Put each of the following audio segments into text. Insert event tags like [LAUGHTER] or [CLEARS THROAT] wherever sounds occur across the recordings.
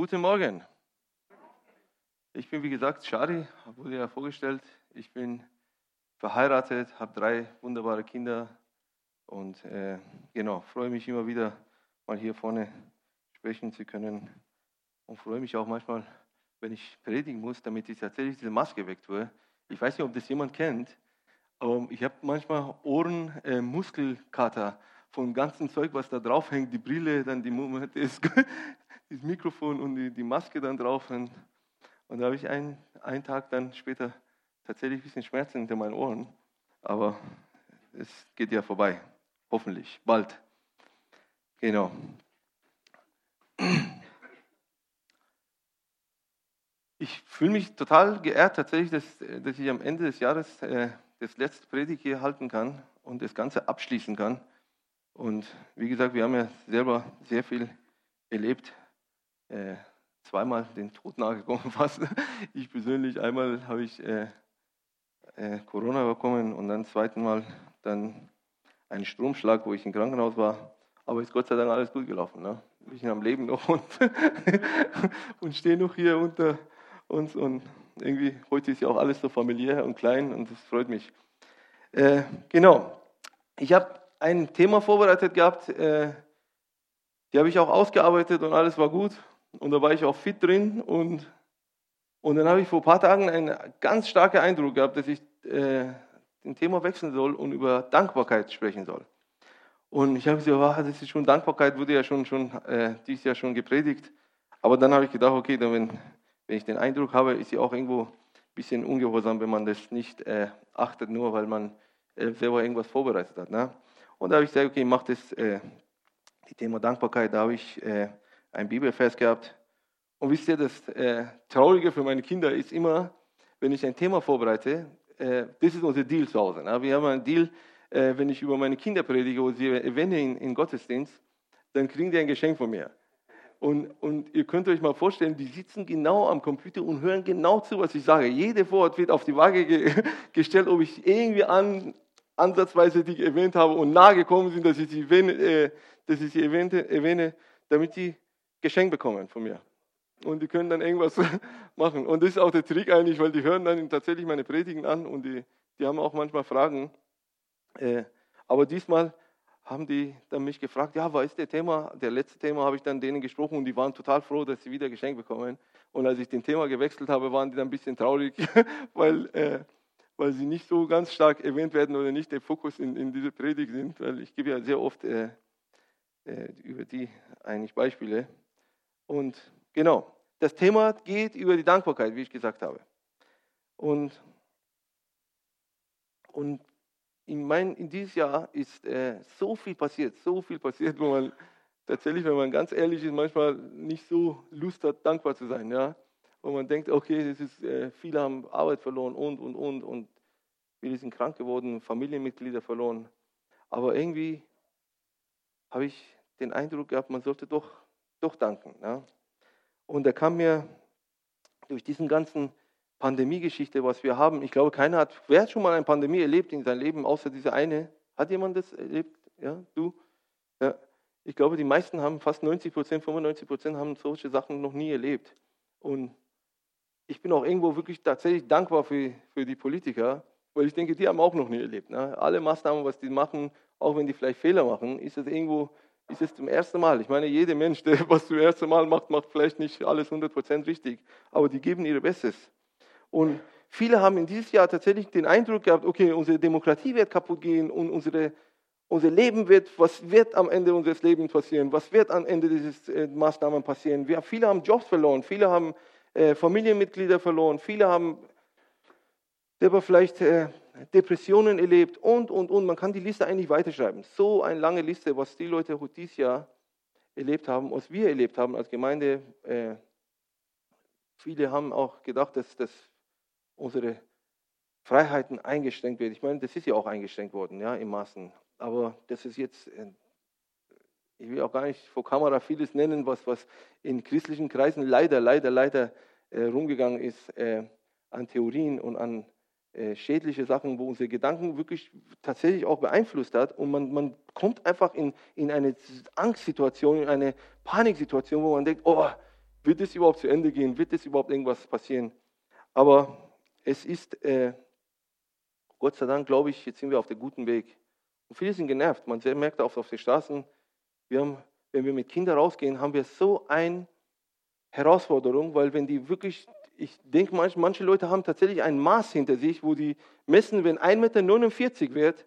Guten Morgen. Ich bin, wie gesagt, Shari, wurde ja vorgestellt. Ich bin verheiratet, habe drei wunderbare Kinder und äh, genau, freue mich immer wieder, mal hier vorne sprechen zu können und freue mich auch manchmal, wenn ich predigen muss, damit ich tatsächlich diese Maske weg tue. Ich weiß nicht, ob das jemand kennt, aber ich habe manchmal Ohrenmuskelkater äh, von ganzen Zeug, was da drauf hängt, die Brille, dann die, das, [LAUGHS] das Mikrofon und die, die Maske dann drauf. Und, und da habe ich einen, einen Tag dann später tatsächlich ein bisschen Schmerzen hinter meinen Ohren. Aber es geht ja vorbei. Hoffentlich. Bald. Genau. Ich fühle mich total geehrt tatsächlich, dass, dass ich am Ende des Jahres äh, das letzte Predigt hier halten kann und das Ganze abschließen kann. Und wie gesagt, wir haben ja selber sehr viel erlebt. Äh, zweimal den Tod nahegekommen [LAUGHS] fast. Ich persönlich, einmal habe ich äh, äh, Corona bekommen und dann zweiten Mal dann einen Stromschlag, wo ich im Krankenhaus war. Aber ist Gott sei Dank alles gut gelaufen. Ne? Ich bin am Leben noch [LAUGHS] und, und stehe noch hier unter uns. Und irgendwie, heute ist ja auch alles so familiär und klein und das freut mich. Äh, genau. Ich habe ein Thema vorbereitet gehabt, äh, die habe ich auch ausgearbeitet und alles war gut. Und da war ich auch fit drin. Und, und dann habe ich vor ein paar Tagen einen ganz starken Eindruck gehabt, dass ich äh, den Thema wechseln soll und über Dankbarkeit sprechen soll. Und ich habe gesagt, wow, das ist schon Dankbarkeit, wurde ja schon, schon äh, dieses Jahr schon gepredigt. Aber dann habe ich gedacht, okay, dann wenn, wenn ich den Eindruck habe, ist sie auch irgendwo ein bisschen ungehorsam, wenn man das nicht äh, achtet, nur weil man äh, selber irgendwas vorbereitet hat. Ne? Und da habe ich gesagt, okay, mach das äh, die Thema Dankbarkeit. Da habe ich äh, ein Bibelvers gehabt. Und wisst ihr, das äh, Traurige für meine Kinder ist immer, wenn ich ein Thema vorbereite, äh, das ist unser Deal zu Hause. Ne? Wir haben einen Deal, äh, wenn ich über meine Kinder predige oder sie erwähne in, in Gottesdienst, dann kriegen die ein Geschenk von mir. Und, und, ihr könnt euch mal vorstellen, die sitzen genau am Computer und hören genau zu, was ich sage. Jede Wort wird auf die Waage ge [LAUGHS] gestellt, ob ich irgendwie an, ansatzweise die erwähnt habe und nahe gekommen sind, dass ich sie erwähne, äh, dass ich sie erwähne, damit sie Geschenk bekommen von mir. Und die können dann irgendwas [LAUGHS] machen. Und das ist auch der Trick eigentlich, weil die hören dann tatsächlich meine Predigen an und die, die haben auch manchmal Fragen. Äh, aber diesmal haben die dann mich gefragt, ja, was ist der Thema? Der letzte Thema habe ich dann denen gesprochen und die waren total froh, dass sie wieder Geschenk bekommen. Und als ich den Thema gewechselt habe, waren die dann ein bisschen traurig, [LAUGHS] weil äh, weil sie nicht so ganz stark erwähnt werden oder nicht der Fokus in, in dieser Predigt sind, weil ich gebe ja sehr oft äh, äh, über die eigentlich Beispiele. Und genau, das Thema geht über die Dankbarkeit, wie ich gesagt habe. Und, und in, mein, in dieses Jahr ist äh, so viel passiert, so viel passiert, wo man tatsächlich, wenn man ganz ehrlich ist, manchmal nicht so Lust hat, dankbar zu sein. Ja? wo man denkt, okay, das ist, äh, viele haben Arbeit verloren und, und, und, und viele sind krank geworden, Familienmitglieder verloren. Aber irgendwie habe ich den Eindruck gehabt, man sollte doch, doch danken. Ja? Und da kam mir durch diesen ganzen Pandemie-Geschichte, was wir haben, ich glaube, keiner hat, wer hat schon mal eine Pandemie erlebt in seinem Leben, außer diese eine? Hat jemand das erlebt? Ja, du? Ja. Ich glaube, die meisten haben, fast 90 Prozent, 95 Prozent haben solche Sachen noch nie erlebt. Und ich bin auch irgendwo wirklich tatsächlich dankbar für, für die Politiker, weil ich denke, die haben auch noch nie erlebt. Ne? Alle Maßnahmen, was die machen, auch wenn die vielleicht Fehler machen, ist es irgendwo, ist es zum ersten Mal. Ich meine, jeder Mensch, der was zum ersten Mal macht, macht vielleicht nicht alles 100% richtig, aber die geben ihr Bestes. Und viele haben in dieses Jahr tatsächlich den Eindruck gehabt, okay, unsere Demokratie wird kaputt gehen und unsere, unser Leben wird, was wird am Ende unseres Lebens passieren? Was wird am Ende dieser äh, Maßnahmen passieren? Wir, viele haben Jobs verloren, viele haben äh, Familienmitglieder verloren, viele haben selber vielleicht äh, Depressionen erlebt und, und, und. Man kann die Liste eigentlich weiterschreiben. So eine lange Liste, was die Leute dieses Jahr erlebt haben, was wir erlebt haben als Gemeinde. Äh, viele haben auch gedacht, dass, dass unsere Freiheiten eingeschränkt werden. Ich meine, das ist ja auch eingeschränkt worden, ja, im Maßen. Aber das ist jetzt äh, ich will auch gar nicht vor Kamera vieles nennen, was, was in christlichen Kreisen leider, leider, leider äh, rumgegangen ist äh, an Theorien und an äh, schädliche Sachen, wo unsere Gedanken wirklich tatsächlich auch beeinflusst hat. Und man, man kommt einfach in, in eine Angstsituation, in eine Paniksituation, wo man denkt, oh, wird es überhaupt zu Ende gehen? Wird es überhaupt irgendwas passieren? Aber es ist, äh, Gott sei Dank, glaube ich, jetzt sind wir auf dem guten Weg. Und viele sind genervt. Man merkt auch auf den Straßen, wir haben, wenn wir mit Kindern rausgehen, haben wir so eine Herausforderung, weil wenn die wirklich, ich denke, manche, manche Leute haben tatsächlich ein Maß hinter sich, wo die messen, wenn 1,49 Meter wird,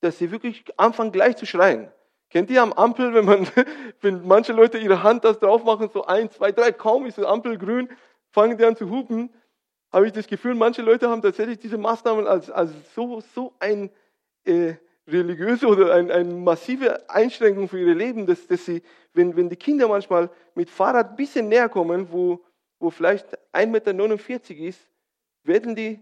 dass sie wirklich anfangen gleich zu schreien. Kennt ihr am Ampel, wenn, man, [LAUGHS] wenn manche Leute ihre Hand das drauf machen, so eins, zwei, drei, kaum ist die Ampel grün, fangen die an zu hupen, habe ich das Gefühl, manche Leute haben tatsächlich diese Maßnahmen als, als so, so ein äh, religiöse oder eine ein massive Einschränkung für ihr Leben, dass, dass sie, wenn, wenn die Kinder manchmal mit Fahrrad ein bisschen näher kommen, wo, wo vielleicht 1,49 Meter ist, werden die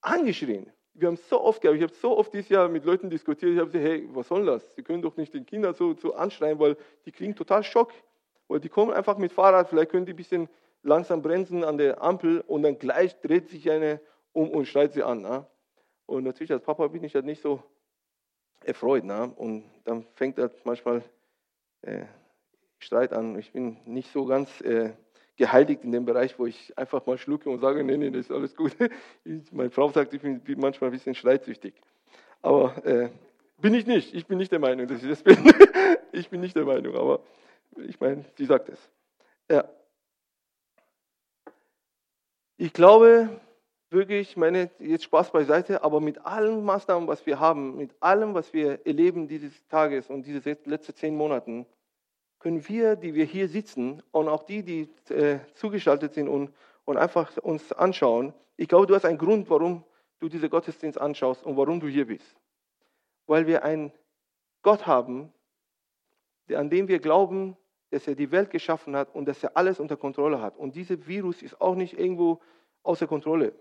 angeschrien wir haben so oft ich habe so oft dieses Jahr mit Leuten diskutiert, ich habe gesagt, hey, was soll das? Sie können doch nicht den Kindern so, so anschreien, weil die kriegen total Schock. Weil die kommen einfach mit Fahrrad, vielleicht können die ein bisschen langsam bremsen an der Ampel und dann gleich dreht sich eine um und schreit sie an. Ne? Und natürlich als Papa bin ich halt nicht so erfreut. Ne? Und dann fängt halt manchmal äh, Streit an. Ich bin nicht so ganz... Äh, geheiligt in dem Bereich, wo ich einfach mal schlucke und sage, nee, nee, das ist alles gut. [LAUGHS] Ich, meine Frau sagt, ich bin manchmal ein bisschen streitsüchtig. Aber äh, bin ich nicht. Ich bin nicht der Meinung, dass ich das bin. [LAUGHS] ich bin nicht der Meinung, aber ich meine, sie sagt es. Ja. Ich glaube wirklich, ich meine, jetzt Spaß beiseite, aber mit allen Maßnahmen, was wir haben, mit allem, was wir erleben dieses Tages und diese letzten zehn Monaten, können wir, die wir hier sitzen und auch die, die äh, zugeschaltet sind und, und einfach uns anschauen, ich glaube, du hast einen Grund, warum du diese Gottesdienst anschaust und warum du hier bist. Weil wir einen Gott haben, an dem wir glauben, dass er die Welt geschaffen hat und dass er alles unter Kontrolle hat. Und dieser Virus ist auch nicht irgendwo außer Kontrolle.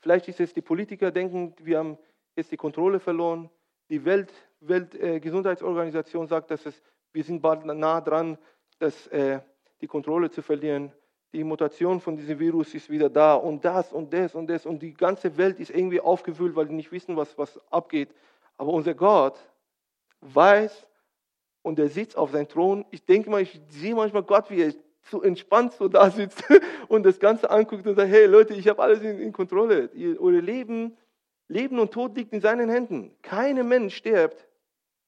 Vielleicht ist es die Politiker denken, wir haben jetzt die Kontrolle verloren. Die Welt, Weltgesundheitsorganisation äh, sagt, dass es wir sind bald nah dran, das, äh, die Kontrolle zu verlieren. Die Mutation von diesem Virus ist wieder da und das und das und das und die ganze Welt ist irgendwie aufgewühlt, weil die nicht wissen, was, was abgeht. Aber unser Gott weiß und er sitzt auf seinem Thron. Ich denke mal, ich sehe manchmal Gott, wie er so entspannt so da sitzt [LAUGHS] und das Ganze anguckt und sagt, hey Leute, ich habe alles in, in Kontrolle. Ihr, euer Leben, Leben und Tod liegt in seinen Händen. Kein Mensch stirbt,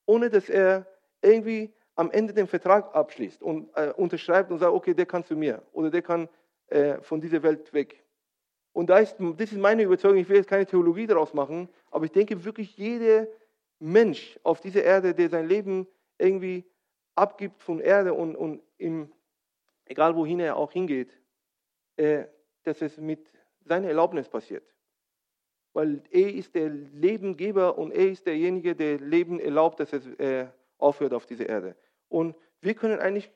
ohne dass er irgendwie am Ende den Vertrag abschließt und äh, unterschreibt und sagt, okay, der kann zu mir oder der kann äh, von dieser Welt weg. Und da ist, das ist meine Überzeugung, ich will jetzt keine Theologie daraus machen, aber ich denke wirklich, jeder Mensch auf dieser Erde, der sein Leben irgendwie abgibt von Erde und, und im, egal wohin er auch hingeht, äh, dass es mit seiner Erlaubnis passiert. Weil er ist der Lebengeber und er ist derjenige, der Leben erlaubt, dass es äh, aufhört auf dieser Erde. Und wir können eigentlich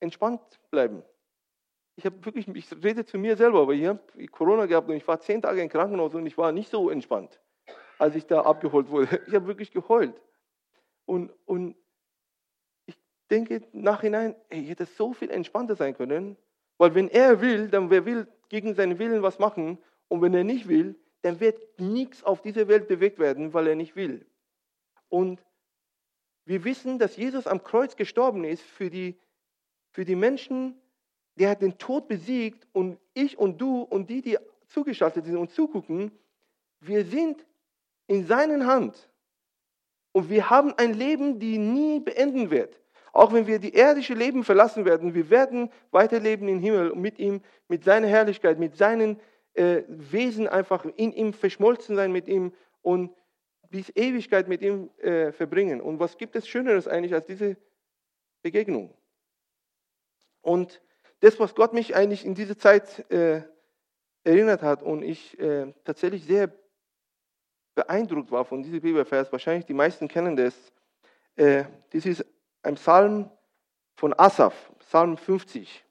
entspannt bleiben. Ich habe wirklich, ich rede zu mir selber, aber ich habe Corona gehabt und ich war zehn Tage im Krankenhaus und ich war nicht so entspannt, als ich da abgeholt wurde. [LAUGHS] Ich habe wirklich geheult. Und, und ich denke nachhinein, ey, ich hätte so viel entspannter sein können, weil wenn er will, dann wer will gegen seinen Willen was machen und wenn er nicht will, dann wird nichts auf dieser Welt bewegt werden, weil er nicht will. Und wir wissen, dass Jesus am Kreuz gestorben ist für die, für die Menschen, der hat den Tod besiegt und ich und du und die, die zugeschaltet sind und zugucken, wir sind in seinen Hand. Und wir haben ein Leben, die nie beenden wird. Auch wenn wir die irdische Leben verlassen werden, wir werden weiterleben im Himmel mit ihm, mit seiner Herrlichkeit, mit seinen äh, Wesen einfach in ihm verschmolzen sein mit ihm und bis Ewigkeit mit ihm äh, verbringen. Und was gibt es Schöneres eigentlich als diese Begegnung? Und das, was Gott mich eigentlich in dieser Zeit äh, erinnert hat und ich äh, tatsächlich sehr beeindruckt war von diesem Bibelvers, wahrscheinlich die meisten kennen das, äh, das ist ein Psalm von Asaf, Psalm 50.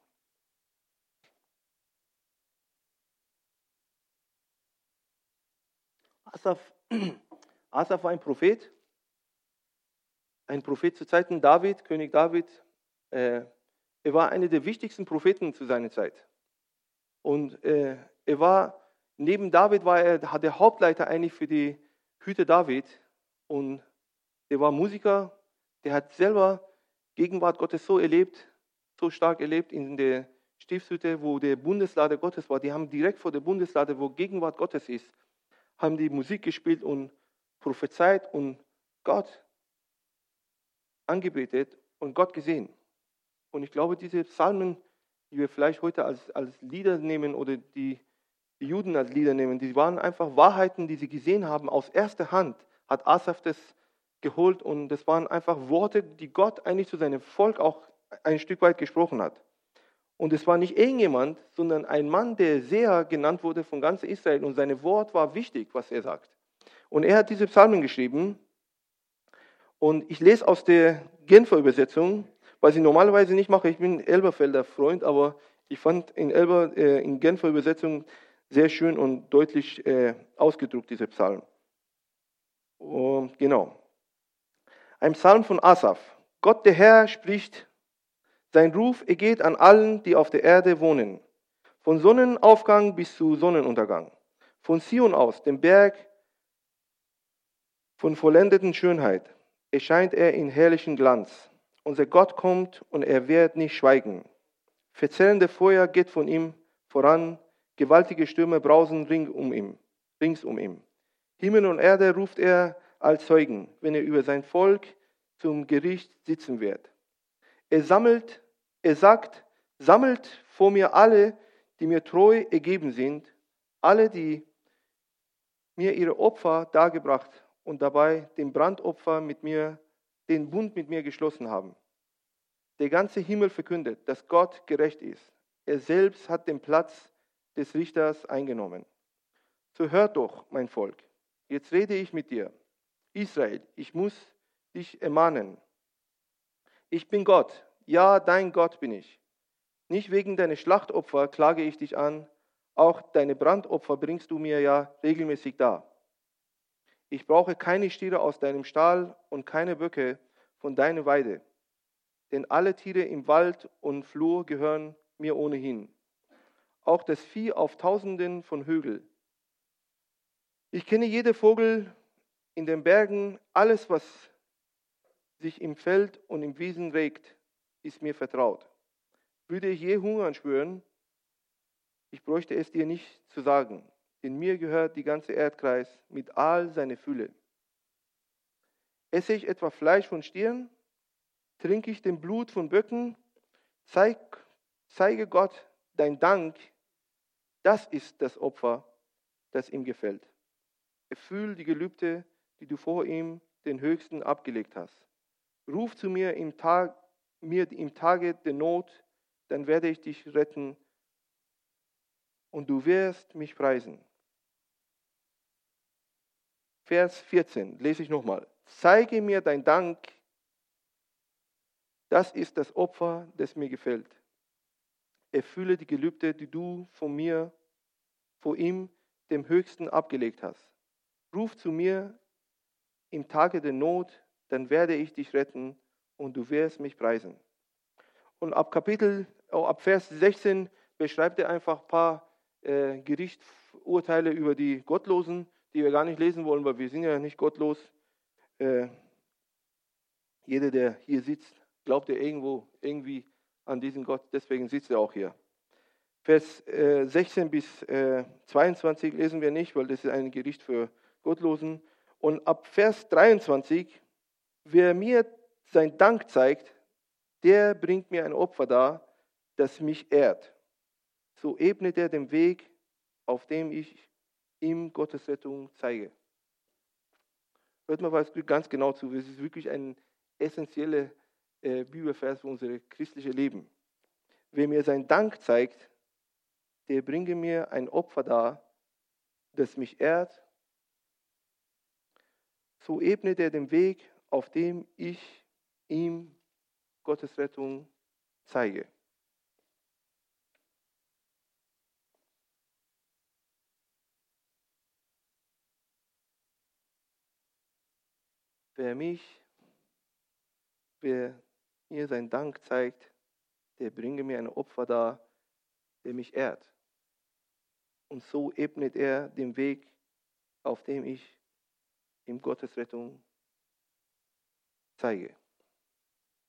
Asaf Asaf war ein Prophet, ein Prophet zu Zeiten David, König David. Äh, er war einer der wichtigsten Propheten zu seiner Zeit. Und äh, er war, neben David war er der Hauptleiter eigentlich für die Hüte David. Und er war Musiker, der hat selber Gegenwart Gottes so erlebt, so stark erlebt in der Stiftshütte, wo der Bundeslade Gottes war, die haben direkt vor der Bundeslade, wo Gegenwart Gottes ist, haben die Musik gespielt und prophezeit und Gott angebetet und Gott gesehen. Und ich glaube, diese Psalmen, die wir vielleicht heute als, als Lieder nehmen oder die, die Juden als Lieder nehmen, die waren einfach Wahrheiten, die sie gesehen haben. Aus erster Hand hat Asaf das geholt und das waren einfach Worte, die Gott eigentlich zu seinem Volk auch ein Stück weit gesprochen hat. Und es war nicht irgendjemand, sondern ein Mann, der sehr genannt wurde von ganz Israel und sein Wort war wichtig, was er sagt. Und er hat diese Psalmen geschrieben und ich lese aus der Genfer Übersetzung, was ich normalerweise nicht mache. Ich bin Elberfelder Freund, aber ich fand in Elber, äh, in Genfer Übersetzung sehr schön und deutlich äh, ausgedruckt, diese Psalm. Und, genau. Ein Psalm von Asaf. Gott der Herr spricht, sein Ruf ergeht an allen, die auf der Erde wohnen. Von Sonnenaufgang bis zu Sonnenuntergang. Von Zion aus, dem Berg von vollendeten Schönheit, erscheint er in herrlichen Glanz. Unser Gott kommt und er wird nicht schweigen. Verzerrende Feuer geht von ihm voran, gewaltige Stürme brausen ring um ihm, rings um ihn. Himmel und Erde ruft er als Zeugen, wenn er über sein Volk zum Gericht sitzen wird. Er sammelt, er sagt, sammelt vor mir alle, die mir treu ergeben sind, alle, die mir ihre Opfer dargebracht und dabei den Brandopfer mit mir, den Bund mit mir geschlossen haben. Der ganze Himmel verkündet, dass Gott gerecht ist. Er selbst hat den Platz des Richters eingenommen. So hört doch, mein Volk, jetzt rede ich mit dir. Israel, ich muss dich ermahnen. Ich bin Gott, ja, dein Gott bin ich. Nicht wegen deiner Schlachtopfer klage ich dich an, auch deine Brandopfer bringst du mir ja regelmäßig dar. Ich brauche keine Stiere aus deinem Stall und keine Böcke von deiner Weide, denn alle Tiere im Wald und Flur gehören mir ohnehin, auch das Vieh auf Tausenden von Hügeln. Ich kenne jede Vogel in den Bergen, alles, was sich im Feld und im Wiesen regt, ist mir vertraut. Würde ich je Hunger spüren, ich bräuchte es dir nicht zu sagen denn mir gehört die ganze Erdkreis mit all seiner Fülle. Esse ich etwa Fleisch von Stieren? Trinke ich den Blut von Böcken? Zeig, zeige Gott dein Dank. Das ist das Opfer, das ihm gefällt. Erfüll die Gelübde, die du vor ihm, den Höchsten, abgelegt hast. Ruf zu mir im, Tag, mir im Tage der Not, dann werde ich dich retten und du wirst mich preisen. Vers 14, lese ich nochmal. Zeige mir dein Dank, das ist das Opfer, das mir gefällt. Erfülle die Gelübde, die du von mir, vor ihm, dem Höchsten, abgelegt hast. Ruf zu mir im Tage der Not, dann werde ich dich retten und du wirst mich preisen. Und ab Kapitel, oh, ab Vers 16 beschreibt er einfach ein paar äh, Gerichtsurteile über die Gottlosen die wir gar nicht lesen wollen, weil wir sind ja nicht gottlos. Äh, jeder, der hier sitzt, glaubt ja irgendwo, irgendwie an diesen Gott, deswegen sitzt er auch hier. Vers äh, 16 bis äh, 22 lesen wir nicht, weil das ist ein Gericht für Gottlosen. Und ab Vers 23, wer mir sein Dank zeigt, der bringt mir ein Opfer dar, das mich ehrt. So ebnet er den Weg, auf dem ich ihm Gottes Rettung zeige. Hört mal was ganz genau zu. Es ist wirklich ein essentieller äh, Bibelvers für unser christliches Leben. Wer mir seinen Dank zeigt, der bringe mir ein Opfer dar, das mich ehrt. So ebnet er den Weg, auf dem ich ihm Gottes Rettung zeige. Wer mich, wer mir seinen Dank zeigt, der bringe mir ein Opfer dar, der mich ehrt. Und so ebnet er den Weg, auf dem ich ihm Gottes Rettung zeige.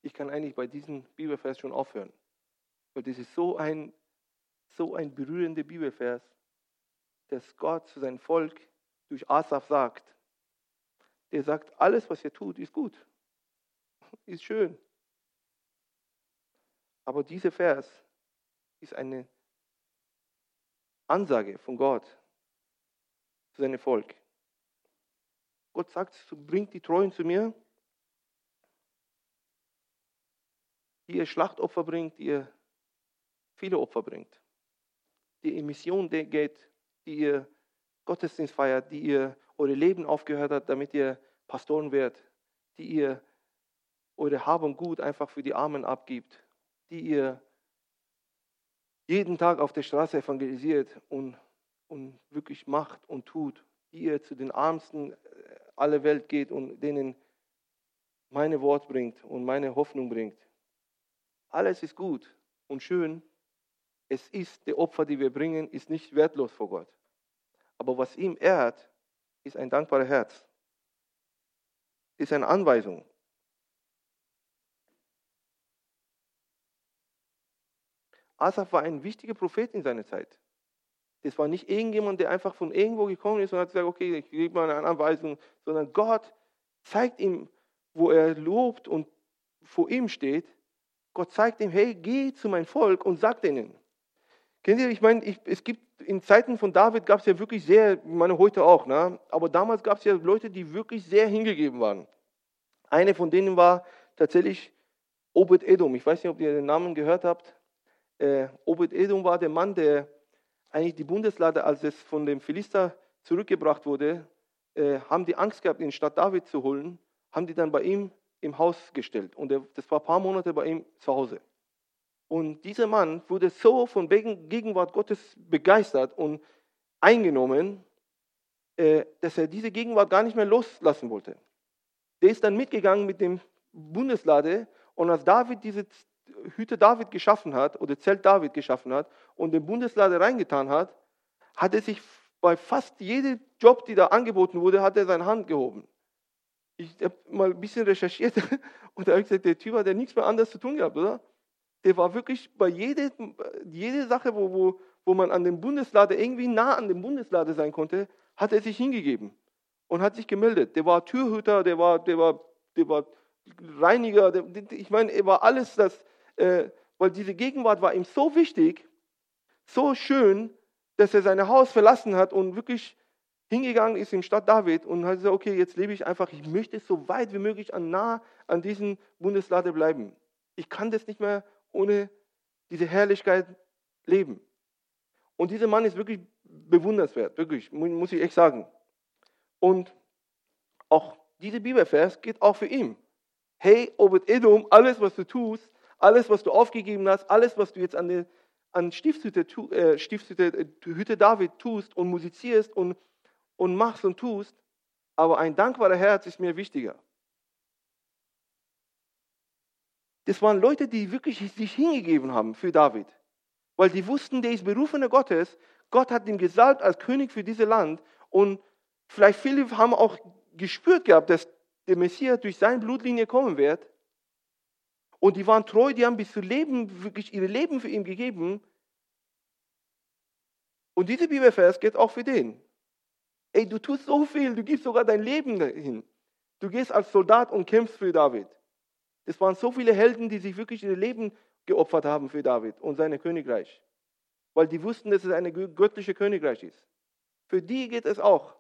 Ich kann eigentlich bei diesem Bibelvers schon aufhören, weil das ist so ein so ein berührender Bibelvers, dass Gott zu seinem Volk durch Asaf sagt. Der sagt, alles, was ihr tut, ist gut, [LAUGHS] ist schön. Aber dieser Vers ist eine Ansage von Gott zu seinem Volk. Gott sagt, bringt die Treuen zu mir, die ihr Schlachtopfer bringt, die ihr viele Opfer bringt, die ihr Mission geht, die ihr Gottesdienst feiert, die ihr eure Leben aufgehört habt, damit ihr Pastoren werdet, die ihr eure Hab und Gut einfach für die Armen abgibt, die ihr jeden Tag auf der Straße evangelisiert und, und wirklich macht und tut, die ihr zu den Armsten äh, aller Welt geht und denen meine Wort bringt und meine Hoffnung bringt. Alles ist gut und schön. Es ist, der Opfer, die wir bringen, ist nicht wertlos vor Gott. Aber was ihm ehrt, ist ein dankbares Herz. Ist eine Anweisung. Asaf war ein wichtiger Prophet in seiner Zeit. Das war nicht irgendjemand, der einfach von irgendwo gekommen ist und hat gesagt, okay, ich gebe mal eine Anweisung, sondern Gott zeigt ihm, wo er lobt und vor ihm steht. Gott zeigt ihm, hey, geh zu meinem Volk und sag denen. Kennt ihr, ich meine, ich, es gibt in Zeiten von David gab es ja wirklich sehr, ich meine heute auch, ne? aber damals gab es ja Leute, die wirklich sehr hingegeben waren. Eine von denen war tatsächlich Obed Edom. Ich weiß nicht, ob ihr den Namen gehört habt. Äh, Obed Edom war der Mann, der eigentlich die Bundeslade, als es von dem Philister zurückgebracht wurde, äh, haben die Angst gehabt, in die Stadt David zu holen, haben die dann bei ihm im Haus gestellt. Und er, das war ein paar Monate bei ihm zu Hause. Und dieser Mann wurde so von Gegenwart Gottes begeistert und eingenommen, äh, dass er diese Gegenwart gar nicht mehr loslassen wollte. Der ist dann mitgegangen mit dem Bundeslade und als David diese Hütte David geschaffen hat oder Zelt David geschaffen hat und den Bundeslade reingetan hat, hat er sich bei fast jedem Job, die da angeboten wurde, hat er seine Hand gehoben. Ich habe mal ein bisschen recherchiert [LAUGHS] und da habe ich gesagt, der Typ hat ja nichts mehr anderes zu tun gehabt, oder? Der war wirklich bei jeder jede Sache, wo, wo, wo man an dem Bundeslade irgendwie nah an dem Bundeslade sein konnte, hat er sich hingegeben und hat sich gemeldet. Der war Türhüter, der war, der war, der war Reiniger, der, ich meine, er war alles das, äh, weil diese Gegenwart war ihm so wichtig, so schön, dass er sein Haus verlassen hat und wirklich hingegangen ist in Stadt David und hat gesagt, okay, jetzt lebe ich einfach, ich möchte so weit wie möglich an nah an diesem Bundeslade bleiben. Ich kann das nicht mehr ohne diese Herrlichkeit leben. Und dieser Mann ist wirklich bewundernswert, wirklich, muss ich echt sagen. Und auch dieser Bibelvers geht auch für ihn. Hey, Obed Edom, alles, was du tust, alles, was du aufgegeben hast, alles, was du jetzt an, der, an Stiftshütte, äh, Stiftshütte äh, Hütte David tust und musizierst und, und machst und tust, aber ein dankbarer Herz ist mir wichtiger. Das waren Leute, die wirklich sich hingegeben haben für David, weil die wussten, der ist berufener Gottes. Gott hat ihn gesalbt als König für dieses Land und vielleicht viele haben auch gespürt gehabt, dass der Messias durch seine Blutlinie kommen wird. Und die waren treu, die haben bis zu Leben, wirklich ihre Leben für ihn gegeben. Und dieser Bibelvers geht auch für den. Ey, du tust so viel, du gibst sogar dein Leben hin. Du gehst als Soldat und kämpfst für David. Es waren so viele Helden, die sich wirklich ihr Leben geopfert haben für David und sein Königreich. Weil die wussten, dass es ein göttliches Königreich ist. Für die geht es auch.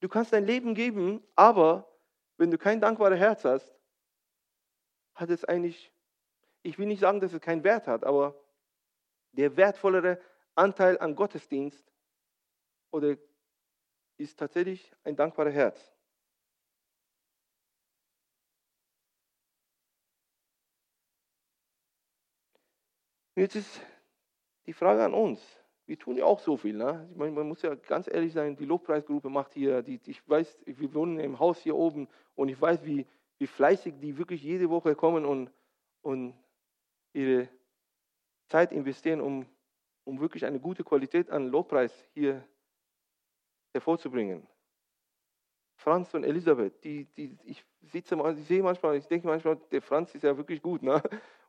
Du kannst dein Leben geben, aber wenn du kein dankbares Herz hast, hat es eigentlich, ich will nicht sagen, dass es keinen Wert hat, aber der wertvollere Anteil an Gottesdienst oder ist tatsächlich ein dankbares Herz. Jetzt ist die Frage an uns. Wir tun ja auch so viel. Ne? Meine, man muss ja ganz ehrlich sein, die Lobpreisgruppe macht hier, die, ich weiß, wir wohnen im Haus hier oben und ich weiß, wie, wie fleißig die wirklich jede Woche kommen und, und ihre Zeit investieren, um, um wirklich eine gute Qualität an Lobpreis hier hervorzubringen. Franz und Elisabeth, die, die, ich sitze ich sehe manchmal, ich denke manchmal, der Franz ist ja wirklich gut. Ne?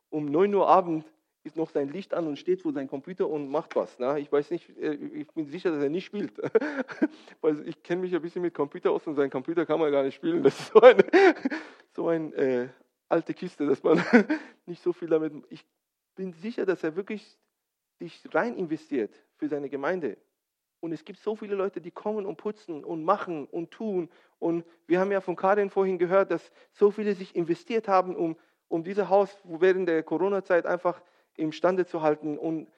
Um 9 Uhr Abend ist noch sein Licht an und steht vor seinem Computer und macht was. Ne? Ich weiß nicht, äh, ich bin sicher, dass er nicht spielt. [LAUGHS] Weil ich kenne mich ein bisschen mit Computer aus und sein Computer kann man gar nicht spielen. Das ist so eine, [LAUGHS] so eine äh, alte Kiste, dass man [LAUGHS] nicht so viel damit. Ich bin sicher, dass er wirklich sich rein investiert für seine Gemeinde. Und es gibt so viele Leute, die kommen und putzen und machen und tun. Und wir haben ja von Karin vorhin gehört, dass so viele sich investiert haben, um, um dieses Haus während der Corona-Zeit einfach imstande zu halten und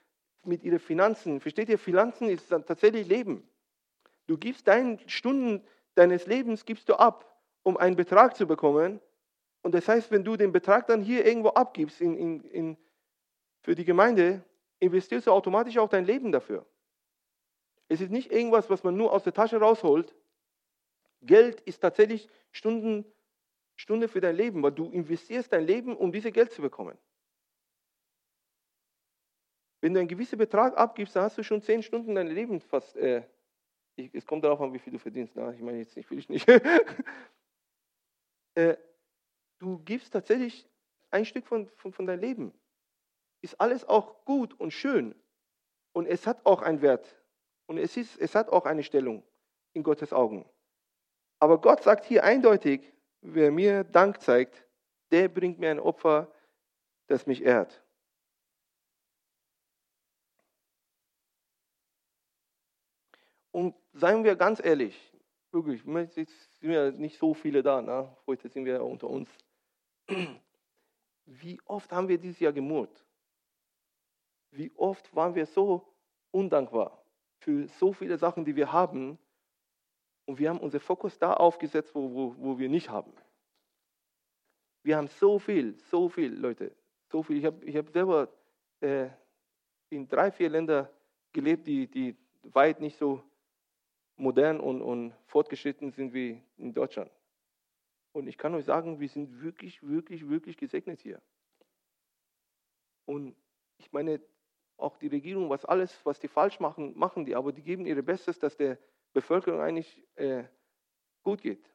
mit ihren Finanzen. Versteht ihr, Finanzen ist dann tatsächlich Leben. Du gibst deine Stunden deines Lebens gibst du ab, um einen Betrag zu bekommen. Und das heißt, wenn du den Betrag dann hier irgendwo abgibst in, in, in, für die Gemeinde, investierst du automatisch auch dein Leben dafür. Es ist nicht irgendwas, was man nur aus der Tasche rausholt. Geld ist tatsächlich Stunden, Stunde für dein Leben, weil du investierst dein Leben, um dieses Geld zu bekommen. Wenn du einen gewissen Betrag abgibst, dann hast du schon zehn Stunden dein Leben fast. Äh, ich, es kommt darauf an, wie viel du verdienst. Na, ich meine jetzt nicht, will ich nicht. [LAUGHS] äh, du gibst tatsächlich ein Stück von, von, von deinem Leben. Ist alles auch gut und schön. Und es hat auch einen Wert. Und es, ist, es hat auch eine Stellung in Gottes Augen. Aber Gott sagt hier eindeutig, wer mir Dank zeigt, der bringt mir ein Opfer, das mich ehrt. Und seien wir ganz ehrlich, wirklich, sind ja nicht so viele da, ne? heute sind wir unter uns. [CLEARS THROAT] Wie oft haben wir dieses Jahr gemurrt? Wie oft waren wir so undankbar für so viele Sachen, die wir haben und wir haben unseren Fokus da aufgesetzt, wo, wo, wo wir nicht haben. Wir haben so viel, so viel, Leute, so viel. Ich habe ich hab selber äh, in drei, vier Ländern gelebt, die, die weit nicht so modern und, und fortgeschritten sind wie in Deutschland. Und ich kann euch sagen, wir sind wirklich, wirklich, wirklich gesegnet hier. Und ich meine, auch die Regierung, was alles, was die falsch machen, machen die, aber die geben ihr Bestes, dass der Bevölkerung eigentlich äh, gut geht.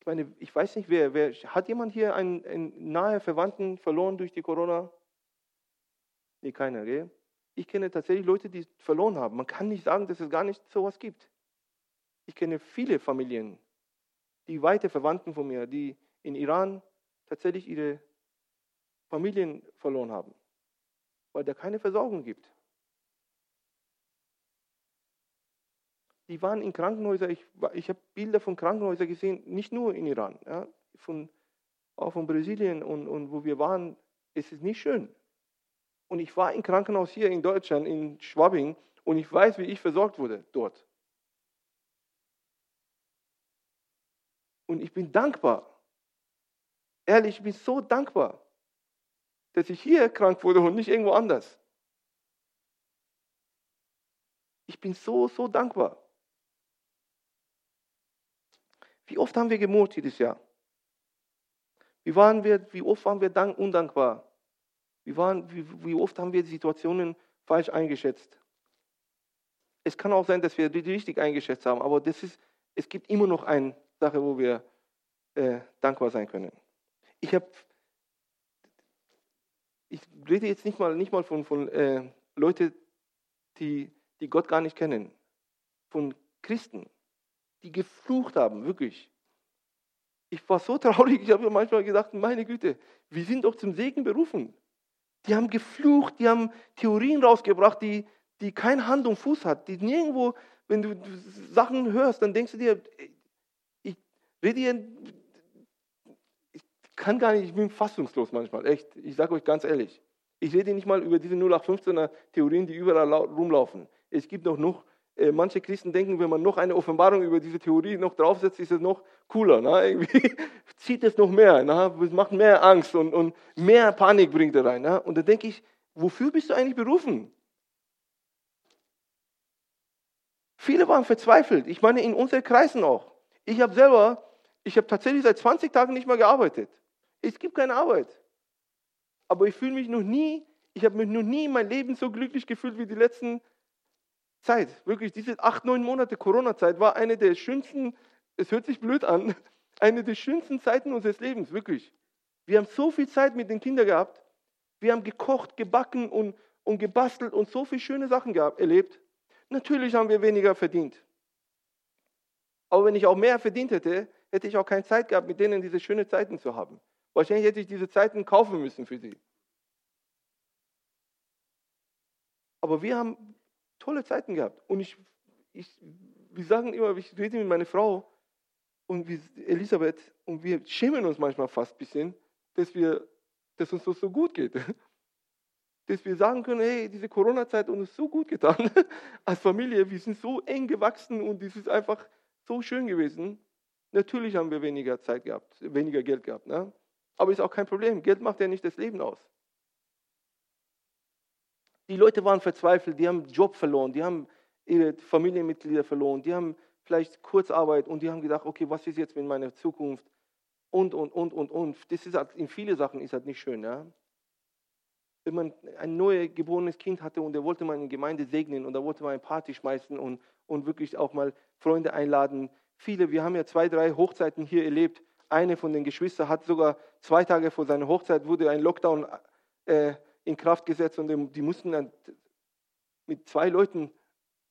Ich meine, ich weiß nicht, wer, wer hat jemand hier einen, einen nahe Verwandten verloren durch die Corona? Nee, keiner, gell? Ich kenne tatsächlich Leute, die verloren haben. Man kann nicht sagen, dass es gar nicht sowas gibt. Ich kenne viele Familien, die weite Verwandten von mir, die in Iran tatsächlich ihre Familien verloren haben, weil da keine Versorgung gibt. Die waren in Krankenhäusern, ich, ich habe Bilder von Krankenhäusern gesehen, nicht nur in Iran, ja, von, auch von Brasilien und, und wo wir waren, es ist nicht schön. Und ich war im Krankenhaus hier in Deutschland, in Schwabing, und ich weiß, wie ich versorgt wurde dort. Und ich bin dankbar. Ehrlich, ich bin so dankbar, dass ich hier krank wurde und nicht irgendwo anders. Ich bin so, so dankbar. Wie oft haben wir gemurrt dieses Jahr? Wie, waren wir, wie oft waren wir undankbar? Wie, waren, wie, wie oft haben wir die Situationen falsch eingeschätzt? Es kann auch sein, dass wir die richtig eingeschätzt haben, aber das ist, es gibt immer noch eine Sache, wo wir äh, dankbar sein können. Ich habe, ich rede jetzt nicht mal, nicht mal von, von äh, Leuten, die, die Gott gar nicht kennen, von Christen, die geflucht haben, wirklich. Ich war so [LAUGHS] traurig, ich habe mir manchmal gedacht, meine Güte, wir sind doch zum Segen berufen. Die haben geflucht, die haben Theorien rausgebracht, die, die keine Hand und Fuß hat, die nirgendwo, wenn du Sachen hörst, dann denkst du dir, ich rede hier, ich kann gar nicht, ich bin fassungslos manchmal, echt. Ich sage euch ganz ehrlich. Ich rede nicht mal über diese 0815er Theorien, die überall rumlaufen. Es gibt noch, noch manche Christen denken, wenn man noch eine Offenbarung über diese Theorie noch draufsetzt, ist es noch cooler. Ne? [LAUGHS] Irgendwie zieht es noch mehr, ne? es macht mehr Angst und, und mehr Panik bringt er rein. Ne? Und da denke ich, wofür bist du eigentlich berufen? Viele waren verzweifelt. Ich meine, in unseren Kreisen auch. Ich habe selber, ich habe tatsächlich seit 20 Tagen nicht mehr gearbeitet. Es gibt keine Arbeit. Aber ich fühle mich noch nie, ich habe mich noch nie in meinem Leben so glücklich gefühlt wie die letzten Zeit, wirklich diese acht, neun Monate Corona-Zeit war eine der schönsten, es hört sich blöd an, [LAUGHS] eine der schönsten Zeiten unseres Lebens, wirklich. Wir haben so viel Zeit mit den Kindern gehabt. Wir haben gekocht, gebacken und, und gebastelt und so viele schöne Sachen gehabt, erlebt. Natürlich haben wir weniger verdient. Aber wenn ich auch mehr verdient hätte, hätte ich auch keine Zeit gehabt, mit denen diese schönen Zeiten zu haben. Wahrscheinlich hätte ich diese Zeiten kaufen müssen für sie. Aber wir haben tolle Zeiten gehabt. Und ich, ich, wir sagen immer, ich rede mit meiner Frau und wir, Elisabeth und wir schämen uns manchmal fast ein bisschen, dass, wir, dass uns das so gut geht. [LAUGHS] Dass wir sagen können, hey, diese Corona-Zeit hat uns so gut getan [LAUGHS] als Familie, wir sind so eng gewachsen und es ist einfach so schön gewesen. Natürlich haben wir weniger Zeit gehabt, weniger Geld gehabt. Ne? Aber ist auch kein Problem. Geld macht ja nicht das Leben aus. Die Leute waren verzweifelt, die haben Job verloren, die haben ihre Familienmitglieder verloren, die haben vielleicht Kurzarbeit und die haben gedacht, okay, was ist jetzt mit meiner Zukunft? Und, und, und, und, und. Das ist halt, in viele Sachen ist halt nicht schön. Ja? Wenn man ein neues geborenes Kind hatte und er wollte mal in die Gemeinde segnen und da wollte man eine Party schmeißen und, und wirklich auch mal Freunde einladen. Viele, wir haben ja zwei, drei Hochzeiten hier erlebt. Eine von den Geschwistern hat sogar zwei Tage vor seiner Hochzeit wurde ein Lockdown äh, in Kraft gesetzt und die mussten dann mit zwei Leuten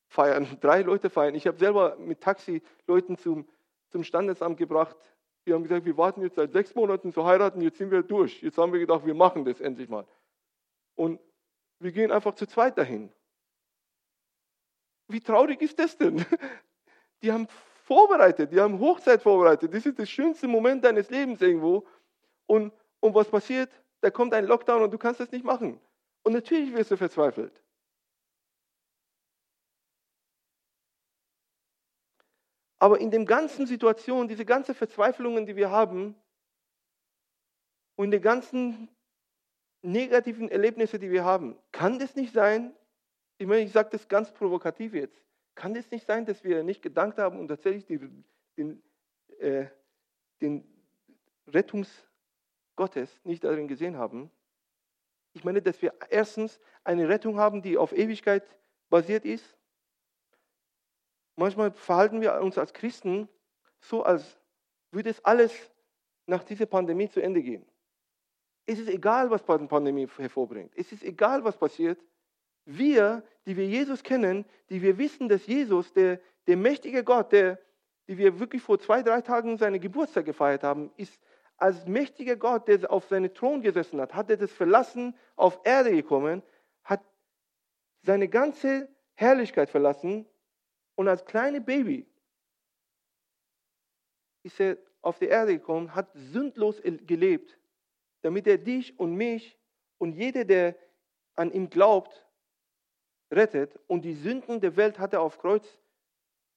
feiern, [LAUGHS] drei Leute feiern. Ich habe selber mit Taxi Leuten zum, zum Standesamt gebracht. Die haben gesagt, wir warten jetzt seit sechs Monaten zu heiraten, jetzt sind wir durch. Jetzt haben wir gedacht, wir machen das endlich mal. Und wir gehen einfach zu zweit dahin. Wie traurig ist das denn? [LAUGHS] Die haben vorbereitet, die haben Hochzeit vorbereitet. Das ist der schönste Moment deines Lebens irgendwo. Und, und was passiert? Da kommt ein Lockdown und du kannst das nicht machen. Und natürlich wirst du verzweifelt. Aber in den ganzen Situationen, diese ganzen Verzweiflungen, die wir haben, und in den ganzen negativen Erlebnissen, die wir haben, kann das nicht sein, ich meine, ich sage das ganz provokativ jetzt, kann das nicht sein, dass wir nicht gedankt haben und tatsächlich die, den, äh, den Rettungs- Gottes nicht darin gesehen haben. Ich meine, dass wir erstens eine Rettung haben, die auf Ewigkeit basiert ist. Manchmal verhalten wir uns als Christen so, als würde es alles nach dieser Pandemie zu Ende gehen. Es ist egal, was die Pandemie hervorbringt. Es ist egal, was passiert. Wir, die wir Jesus kennen, die wir wissen, dass Jesus, der, der mächtige Gott, der, die wir wirklich vor zwei, drei Tagen seine Geburtstag gefeiert haben, ist als mächtiger Gott, der auf seinem Thron gesessen hat, hat er das verlassen, auf Erde gekommen, hat seine ganze Herrlichkeit verlassen und als kleines Baby ist er auf die Erde gekommen, hat sündlos gelebt, damit er dich und mich und jeder, der an ihm glaubt, rettet. Und die Sünden der Welt hat er auf Kreuz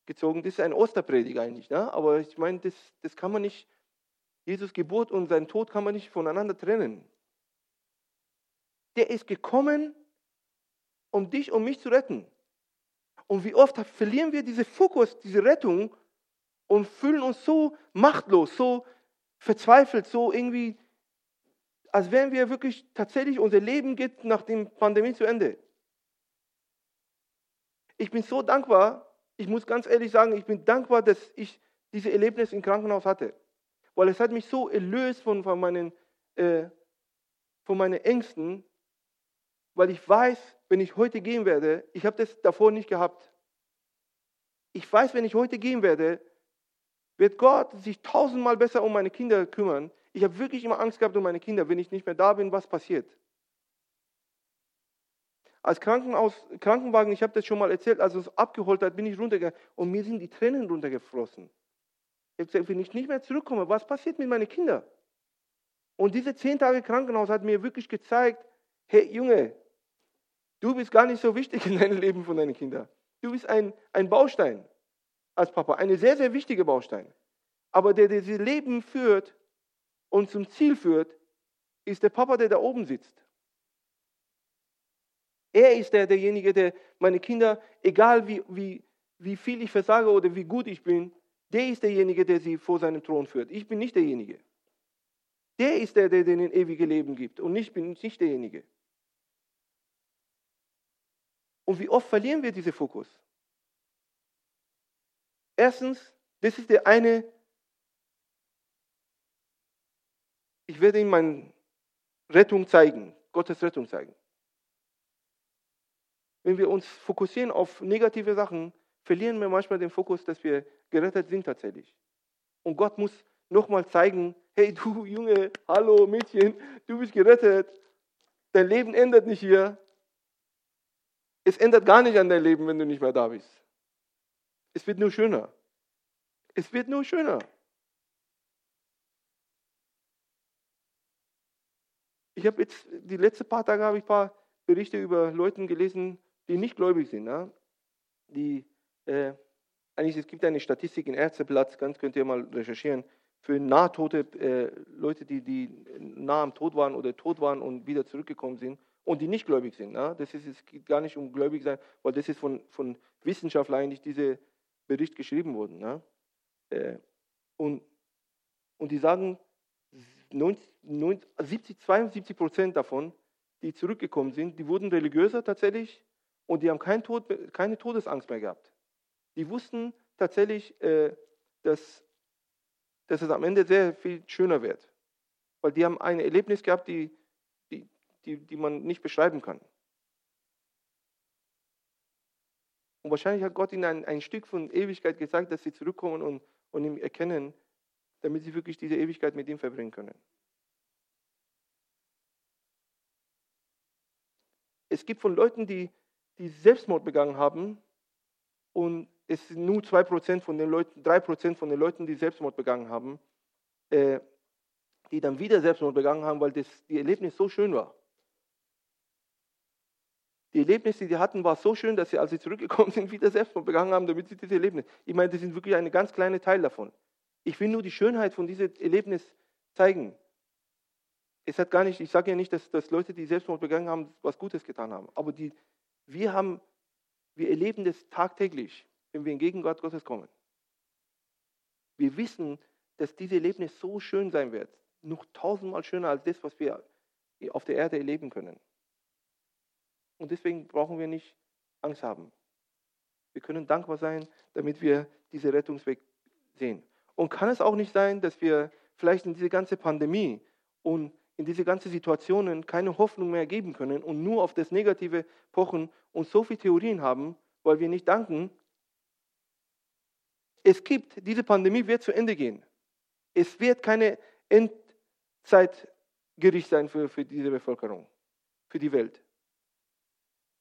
gezogen. Das ist ein Osterpredigt eigentlich, ne? aber ich meine, das, das kann man nicht Jesus Geburt und sein Tod kann man nicht voneinander trennen. Der ist gekommen, um dich und mich zu retten. Und wie oft verlieren wir diesen Fokus, diese Rettung und fühlen uns so machtlos, so verzweifelt, so irgendwie, als wären wir wirklich tatsächlich, unser Leben geht nach der Pandemie zu Ende. Ich bin so dankbar, ich muss ganz ehrlich sagen, ich bin dankbar, dass ich diese Erlebnis im Krankenhaus hatte weil es hat mich so erlöst von, von, meinen, äh, von meinen Ängsten, weil ich weiß, wenn ich heute gehen werde, ich habe das davor nicht gehabt. Ich weiß, wenn ich heute gehen werde, wird Gott sich tausendmal besser um meine Kinder kümmern. Ich habe wirklich immer Angst gehabt um meine Kinder, wenn ich nicht mehr da bin, was passiert. Als Krankenhaus, Krankenwagen, ich habe das schon mal erzählt, als es abgeholt hat, bin ich runtergegangen und mir sind die Tränen runtergeflossen. Ich habe gesagt, wenn ich nicht mehr zurückkomme, was passiert mit meinen Kindern? Und diese zehn Tage Krankenhaus hat mir wirklich gezeigt, hey Junge, du bist gar nicht so wichtig in deinem Leben von deinen Kindern. Du bist ein, ein Baustein als Papa, eine sehr, sehr wichtige Baustein. Aber der, der dieses Leben führt und zum Ziel führt, ist der Papa, der da oben sitzt. Er ist der, derjenige, der meine Kinder, egal wie, wie, wie viel ich versage oder wie gut ich bin, der ist derjenige, der sie vor seinem Thron führt. Ich bin nicht derjenige. Der ist der, der denen ewige Leben gibt und ich bin nicht derjenige. Und wie oft verlieren wir diesen Fokus? Erstens, das ist der eine, ich werde ihm meine Rettung zeigen. Gottes Rettung zeigen. Wenn wir uns fokussieren auf negative Sachen, verlieren wir manchmal den Fokus, dass wir gerettet sind tatsächlich. Und Gott muss nochmal zeigen, hey du [LAUGHS] Junge, hallo Mädchen, du bist gerettet. Dein Leben ändert nicht hier. Es ändert gar nicht an dein Leben, wenn du nicht mehr da bist. Es wird nur schöner. Es wird nur schöner. Ich habe jetzt, die letzten paar Tage habe ich ein paar Berichte über Leute gelesen, die nicht gläubig sind. Ne? Die, äh, eigentlich, es gibt eine Statistik in Ärzteblatt, ganz könnt ihr mal recherchieren, für nahtote äh, Leute, die, die nah am Tod waren oder tot waren und wieder zurückgekommen sind und die nicht gläubig sind. Ne? Das ist, es geht gar nicht um gläubig sein, weil das ist von, von Wissenschaftlern eigentlich dieser Bericht geschrieben worden. Ne? Äh, und, und die sagen, 90, 90, 70, 72 Prozent davon, die zurückgekommen sind, die wurden religiöser tatsächlich und die haben kein Tod, keine Todesangst mehr gehabt. Die wussten tatsächlich, äh, dass, dass es am Ende sehr viel schöner wird. Weil die haben ein Erlebnis gehabt, die, die, die, die man nicht beschreiben kann. Und wahrscheinlich hat Gott ihnen ein, ein Stück von Ewigkeit gezeigt, dass sie zurückkommen und, und ihn erkennen, damit sie wirklich diese Ewigkeit mit ihm verbringen können. Es gibt von Leuten, die, die Selbstmord begangen haben und es sind nur 2% von den Leuten, 3% von den Leuten, die Selbstmord begangen haben, äh, die dann wieder Selbstmord begangen haben, weil das die Erlebnis so schön war. Die Erlebnisse, die sie hatten, war so schön, dass sie, als sie zurückgekommen [LAUGHS] sind, wieder Selbstmord begangen haben, damit sie diese Erlebnis. Ich meine, das sind wirklich ein ganz kleiner Teil davon. Ich will nur die Schönheit von diesem Erlebnis zeigen. Es hat gar nicht, ich sage ja nicht, dass, dass Leute, die Selbstmord begangen haben, was Gutes getan haben. Aber die, wir haben, wir erleben das tagtäglich, wenn wir in Gegenwart Gottes kommen. Wir wissen, dass dieses Erlebnis so schön sein wird, noch tausendmal schöner als das, was wir auf der Erde erleben können. Und deswegen brauchen wir nicht Angst haben. Wir können dankbar sein, damit wir diesen Rettungsweg sehen. Und kann es auch nicht sein, dass wir vielleicht in diese ganze Pandemie und in diese ganzen Situationen keine Hoffnung mehr geben können und nur auf das Negative pochen und so viele Theorien haben, weil wir nicht danken? Es gibt, diese Pandemie wird zu Ende gehen. Es wird keine Endzeitgericht sein für, für diese Bevölkerung, für die Welt.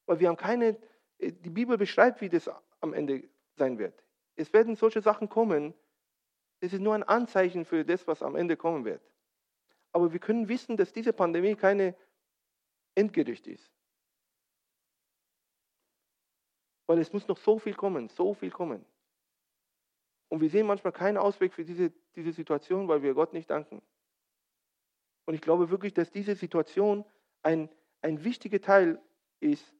Weil wir haben keine, die Bibel beschreibt, wie das am Ende sein wird. Es werden solche Sachen kommen, das ist nur ein Anzeichen für das, was am Ende kommen wird. Aber wir können wissen, dass diese Pandemie keine Endgericht ist. Weil es muss noch so viel kommen, so viel kommen. Und wir sehen manchmal keinen Ausweg für diese, diese Situation, weil wir Gott nicht danken. Und ich glaube wirklich, dass diese Situation ein, ein wichtiger Teil ist,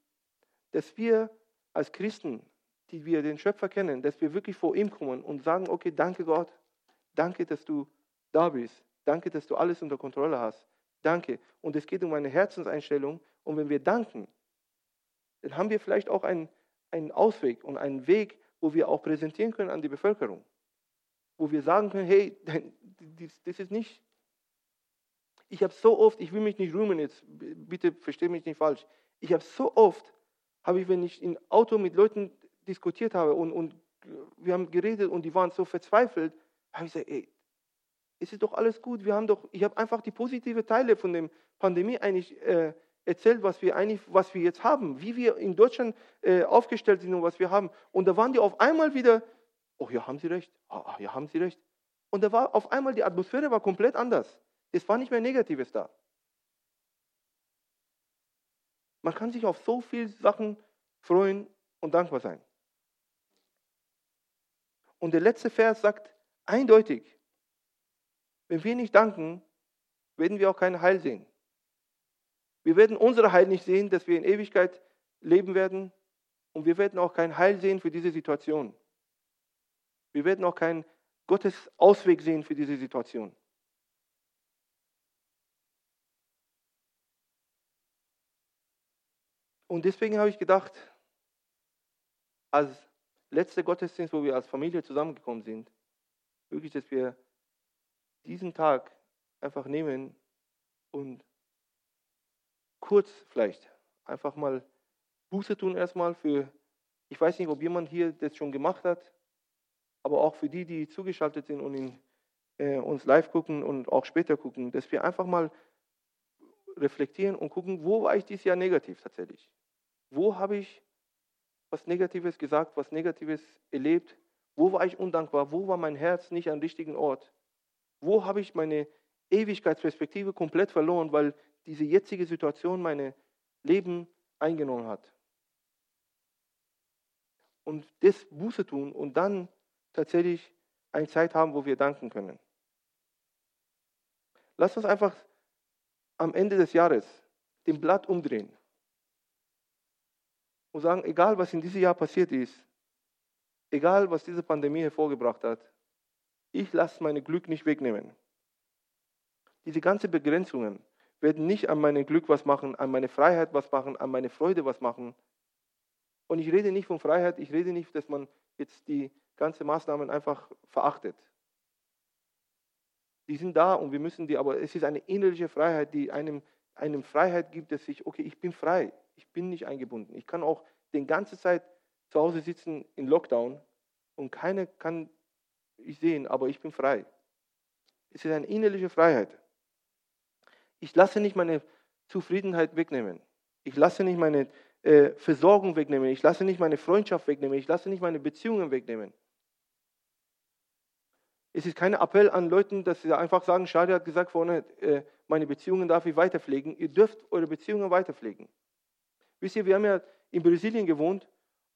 dass wir als Christen, die wir den Schöpfer kennen, dass wir wirklich vor ihm kommen und sagen, okay, danke Gott, Danke, dass du da bist. Danke, dass du alles unter Kontrolle hast. Danke. Und es geht um eine Herzenseinstellung. Und wenn wir danken, dann haben wir vielleicht auch einen, einen Ausweg und einen Weg, wo wir auch präsentieren können an die Bevölkerung. Wo wir sagen können, hey, [LAUGHS] das ist nicht. Ich habe so oft, ich will mich nicht rühmen jetzt, bitte verstehe mich nicht falsch. Ich habe so oft, habe ich, wenn ich im Auto mit Leuten diskutiert habe und, und wir haben geredet und die waren so verzweifelt, habe ich gesagt, ey, es ist doch alles gut. Wir haben doch, ich habe einfach die positiven Teile von der Pandemie eigentlich äh, erzählt, was wir eigentlich, was wir jetzt haben, wie wir in Deutschland äh, aufgestellt sind und was wir haben. Und da waren die auf einmal wieder, oh ja, haben Sie recht, ah, ja, haben Sie recht. Und da war auf einmal die Atmosphäre war komplett anders. Es war nicht mehr Negatives da. Man kann sich auf so viele Sachen freuen und dankbar sein. Und der letzte Vers sagt, Eindeutig. Wenn wir nicht danken, werden wir auch kein Heil sehen. Wir werden unsere Heil nicht sehen, dass wir in Ewigkeit leben werden. Und wir werden auch kein Heil sehen für diese Situation. Wir werden auch keinen Gottes Ausweg sehen für diese Situation. Und deswegen habe ich gedacht, als letzter Gottesdienst, wo wir als Familie zusammengekommen sind, wirklich, dass wir diesen Tag einfach nehmen und kurz vielleicht einfach mal Buße tun erstmal für, ich weiß nicht, ob jemand hier das schon gemacht hat, aber auch für die, die zugeschaltet sind und in, äh, uns live gucken und auch später gucken, dass wir einfach mal reflektieren und gucken, wo war ich dieses Jahr negativ tatsächlich? Wo habe ich was Negatives gesagt, was Negatives erlebt? Wo war ich undankbar? Wo war mein Herz nicht am richtigen Ort? Wo habe ich meine Ewigkeitsperspektive komplett verloren, weil diese jetzige Situation mein Leben eingenommen hat? Und das Buße tun und dann tatsächlich eine Zeit haben, wo wir danken können. Lass uns einfach am Ende des Jahres den Blatt umdrehen und sagen, egal was in diesem Jahr passiert ist, egal was diese Pandemie hervorgebracht hat, ich lasse mein Glück nicht wegnehmen. Diese ganzen Begrenzungen werden nicht an mein Glück was machen, an meine Freiheit was machen, an meine Freude was machen. Und ich rede nicht von Freiheit, ich rede nicht, dass man jetzt die ganzen Maßnahmen einfach verachtet. Die sind da und wir müssen die, aber es ist eine innerliche Freiheit, die einem, einem Freiheit gibt, dass ich, okay, ich bin frei, ich bin nicht eingebunden. Ich kann auch die ganze Zeit zu Hause sitzen in Lockdown und keiner kann ich sehen, aber ich bin frei. Es ist eine innerliche Freiheit. Ich lasse nicht meine Zufriedenheit wegnehmen. Ich lasse nicht meine äh, Versorgung wegnehmen. Ich lasse nicht meine Freundschaft wegnehmen. Ich lasse nicht meine Beziehungen wegnehmen. Es ist kein Appell an Leute, dass sie einfach sagen, Shadi hat gesagt vorne, äh, meine Beziehungen darf ich weiterpflegen. Ihr dürft eure Beziehungen weiterpflegen. Wisst ihr, wir haben ja in Brasilien gewohnt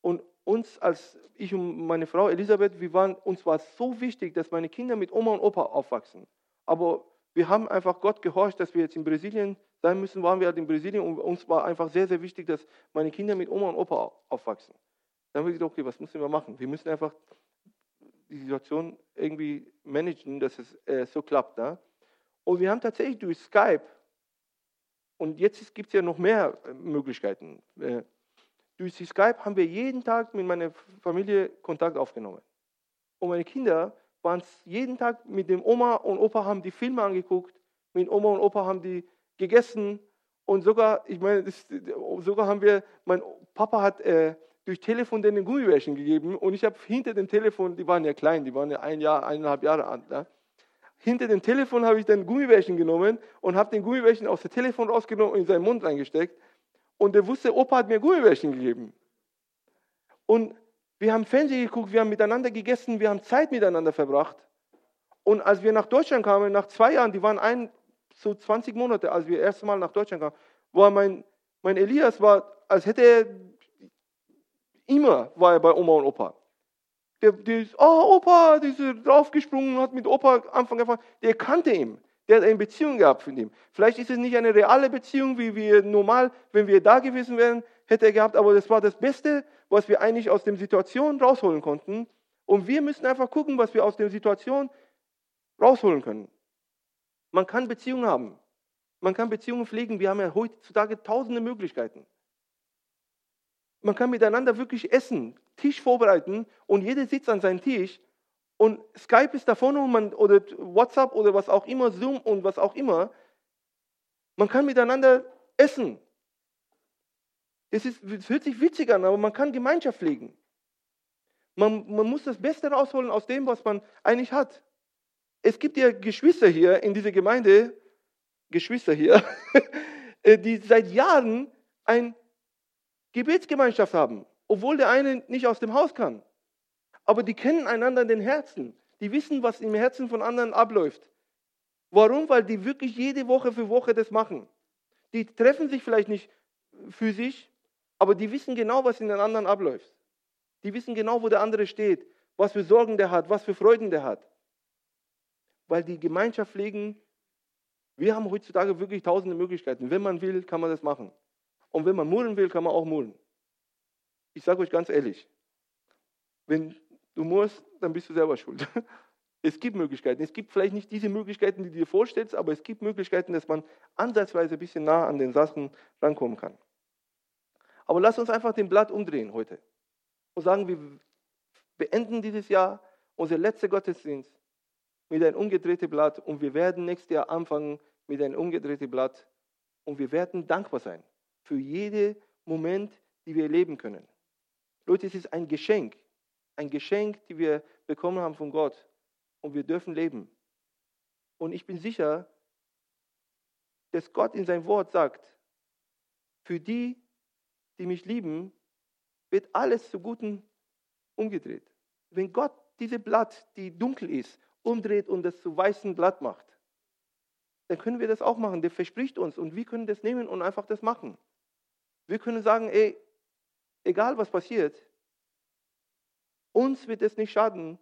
und uns als ich und meine Frau Elisabeth, wir waren, uns war so wichtig, dass meine Kinder mit Oma und Opa aufwachsen. Aber wir haben einfach Gott gehorcht, dass wir jetzt in Brasilien sein müssen, waren wir halt in Brasilien und uns war einfach sehr, sehr wichtig, dass meine Kinder mit Oma und Opa aufwachsen. Dann haben wir gesagt, okay, was müssen wir machen? Wir müssen einfach die Situation irgendwie managen, dass es äh, so klappt. Ne? Und wir haben tatsächlich durch Skype, und jetzt gibt es ja noch mehr äh, Möglichkeiten, äh, durch Skype haben wir jeden Tag mit meiner Familie Kontakt aufgenommen. Und meine Kinder waren jeden Tag mit dem Oma und Opa, haben die Filme angeguckt, mit Oma und Opa haben die gegessen und sogar, ich meine, das, sogar haben wir, mein Papa hat äh, durch Telefon denen Gummibärchen gegeben und ich habe hinter dem Telefon, die waren ja klein, die waren ja ein Jahr, eineinhalb Jahre alt, ne? hinter dem Telefon habe ich dann Gummibärchen genommen und habe den Gummibärchen aus dem Telefon rausgenommen und in seinen Mund reingesteckt und der wusste, Opa hat mir Gummibärchen gegeben. Und wir haben Fernsehen geguckt, wir haben miteinander gegessen, wir haben Zeit miteinander verbracht. Und als wir nach Deutschland kamen, nach zwei Jahren, die waren ein, so 20 Monate, als wir das erste Mal nach Deutschland kamen, war mein, mein Elias, war, als hätte er Immer war er bei Oma und Opa. Der, der ist, oh, Opa, der ist draufgesprungen, hat mit Opa Anfang angefangen. Der kannte ihn. Der hat eine Beziehung gehabt mit ihm. Vielleicht ist es nicht eine reale Beziehung, wie wir normal, wenn wir da gewesen wären, hätte er gehabt, aber das war das Beste, was wir eigentlich aus der Situation rausholen konnten. Und wir müssen einfach gucken, was wir aus der Situation rausholen können. Man kann Beziehungen haben. Man kann Beziehungen pflegen. Wir haben ja heutzutage tausende Möglichkeiten. Man kann miteinander wirklich essen, Tisch vorbereiten und jeder sitzt an seinem Tisch und Skype ist davon und man, oder WhatsApp oder was auch immer, Zoom und was auch immer. Man kann miteinander essen. Es, ist, es hört sich witzig an, aber man kann Gemeinschaft pflegen. Man, man muss das Beste rausholen aus dem, was man eigentlich hat. Es gibt ja Geschwister hier in dieser Gemeinde, Geschwister hier, [LAUGHS] die seit Jahren ein Gebetsgemeinschaft haben, obwohl der eine nicht aus dem Haus kann. Aber die kennen einander in den Herzen. Die wissen, was im Herzen von anderen abläuft. Warum? Weil die wirklich jede Woche für Woche das machen. Die treffen sich vielleicht nicht physisch, aber die wissen genau, was in den anderen abläuft. Die wissen genau, wo der andere steht, was für Sorgen der hat, was für Freuden der hat. Weil die Gemeinschaft pflegen, wir haben heutzutage wirklich tausende Möglichkeiten. Wenn man will, kann man das machen. Und wenn man murren will, kann man auch murren. Ich sage euch ganz ehrlich, wenn du murrst, dann bist du selber schuld. [LAUGHS] Es gibt Möglichkeiten. Es gibt vielleicht nicht diese Möglichkeiten, die du dir vorstellst, aber es gibt Möglichkeiten, dass man ansatzweise ein bisschen nah an den Sachen rankommen kann. Aber lass uns einfach den Blatt umdrehen heute und sagen, wir beenden dieses Jahr unser letzter Gottesdienst mit einem umgedrehten Blatt und wir werden nächstes Jahr anfangen mit einem umgedrehten Blatt Und wir werden dankbar sein für jeden Moment, die wir erleben können. Leute, es ist ein Geschenk. Ein Geschenk, die wir bekommen haben von Gott. Und wir dürfen leben. Und ich bin sicher, dass Gott in sein Wort sagt, für die, die mich lieben, wird alles zu Guten umgedreht. Wenn Gott diese Blatt, die dunkel ist, umdreht und das zu weißem Blatt macht, dann können wir das auch machen. Der verspricht uns und wir können das nehmen und einfach das machen. Wir können sagen, ey, egal was passiert, uns wird es nicht schaden,